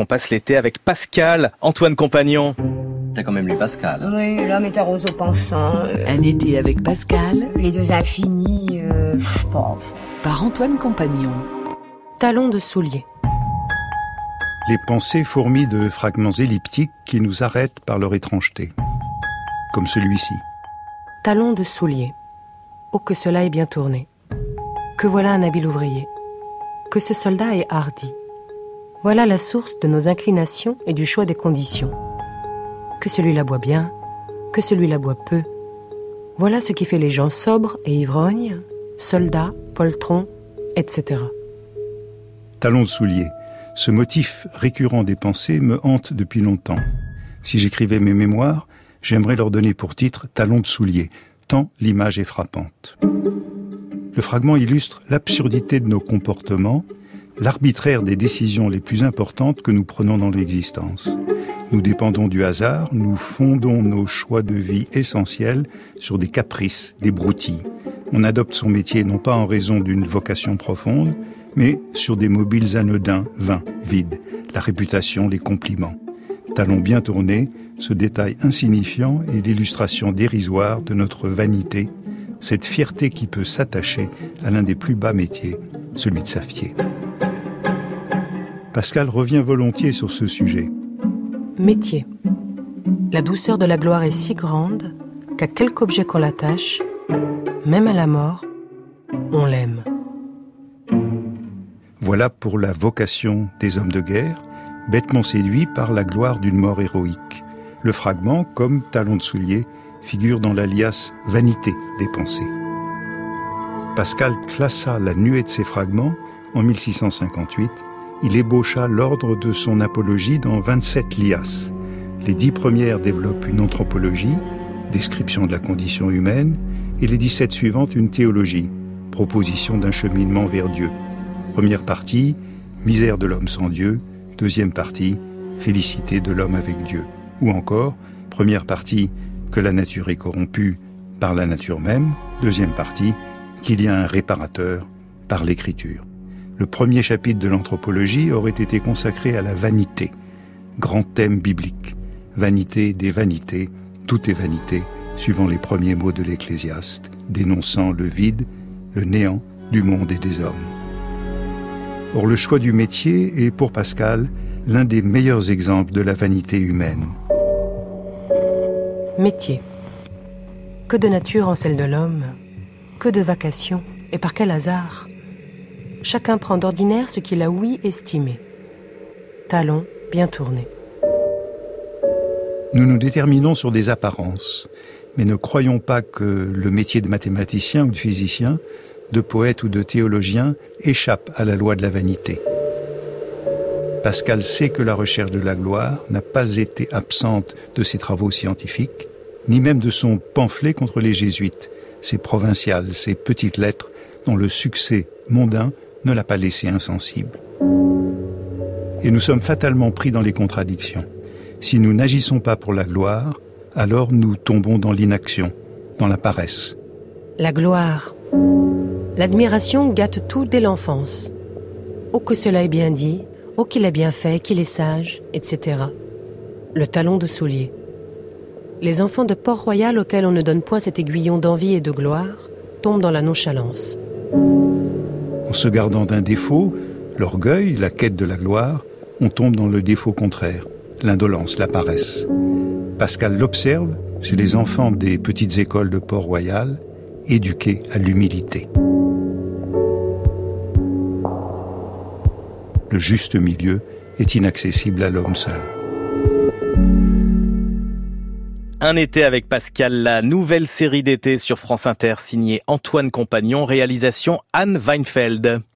On passe l'été avec Pascal, Antoine Compagnon. T'as quand même lu Pascal. Oui, l'homme est un roseau pensant. euh, Un été avec Pascal? Les deux infinis, euh, pff, bon. par Antoine Compagnon. Talons de soulier. Les pensées fourmillent de fragments elliptiques qui nous arrêtent par leur étrangeté. Comme celui-ci. Talons de soulier. Oh, que cela est bien tourné. Que voilà un habile ouvrier. Que ce soldat est hardi. Voilà la source de nos inclinations et du choix des conditions. Que celui-là boit bien, que celui-là boit peu. Voilà ce qui fait les gens sobres et ivrognes, soldats, poltrons, etc. Talons de soulier. Ce motif récurrent des pensées me hante depuis longtemps. Si j'écrivais mes mémoires, j'aimerais leur donner pour titre Talons de soulier, tant l'image est frappante. Le fragment illustre l'absurdité de nos comportements, l'arbitraire des décisions les plus importantes que nous prenons dans l'existence. Nous dépendons du hasard, nous fondons nos choix de vie essentiels sur des caprices, des broutilles. On adopte son métier non pas en raison d'une vocation profonde, mais sur des mobiles anodins, vains, vides, la réputation, les compliments. Talons bien tournés, ce détail insignifiant est l'illustration dérisoire de notre vanité, cette fierté qui peut s'attacher à l'un des plus bas métiers, celui de safier. Pascal revient volontiers sur ce sujet. Métier. La douceur de la gloire est si grande qu'à quelque objet qu'on l'attache, même à la mort, on l'aime. Voilà pour la vocation des hommes de guerre, bêtement séduits par la gloire d'une mort héroïque. Le fragment, comme talon de soulier, figure dans l'alias vanité des pensées. Pascal classa la nuée de ces fragments en 1658. Il ébaucha l'ordre de son apologie dans 27 lias. Les dix premières développent une anthropologie, description de la condition humaine, et les 17 suivantes une théologie, proposition d'un cheminement vers Dieu. Première partie, misère de l'homme sans Dieu. Deuxième partie, félicité de l'homme avec Dieu. Ou encore, première partie, que la nature est corrompue par la nature même. Deuxième partie, qu'il y a un réparateur par l'écriture. Le premier chapitre de l'anthropologie aurait été consacré à la vanité, grand thème biblique. Vanité des vanités, tout est vanité, suivant les premiers mots de l'Ecclésiaste, dénonçant le vide, le néant du monde et des hommes. Or, le choix du métier est, pour Pascal, l'un des meilleurs exemples de la vanité humaine. Métier. Que de nature en celle de l'homme, que de vacations, et par quel hasard Chacun prend d'ordinaire ce qu'il a oui estimé. Talons bien tournés. Nous nous déterminons sur des apparences, mais ne croyons pas que le métier de mathématicien ou de physicien, de poète ou de théologien échappe à la loi de la vanité. Pascal sait que la recherche de la gloire n'a pas été absente de ses travaux scientifiques, ni même de son pamphlet contre les jésuites, ses provinciales, ses petites lettres dont le succès mondain ne l'a pas laissé insensible. Et nous sommes fatalement pris dans les contradictions. Si nous n'agissons pas pour la gloire, alors nous tombons dans l'inaction, dans la paresse. La gloire. L'admiration gâte tout dès l'enfance. Oh que cela est bien dit, oh qu'il est bien fait, qu'il est sage, etc. Le talon de soulier. Les enfants de Port-Royal auxquels on ne donne point cet aiguillon d'envie et de gloire tombent dans la nonchalance. En se gardant d'un défaut, l'orgueil, la quête de la gloire, on tombe dans le défaut contraire, l'indolence, la paresse. Pascal l'observe chez les enfants des petites écoles de Port-Royal, éduqués à l'humilité. Le juste milieu est inaccessible à l'homme seul. Un été avec Pascal, la nouvelle série d'été sur France Inter signée Antoine Compagnon, réalisation Anne Weinfeld.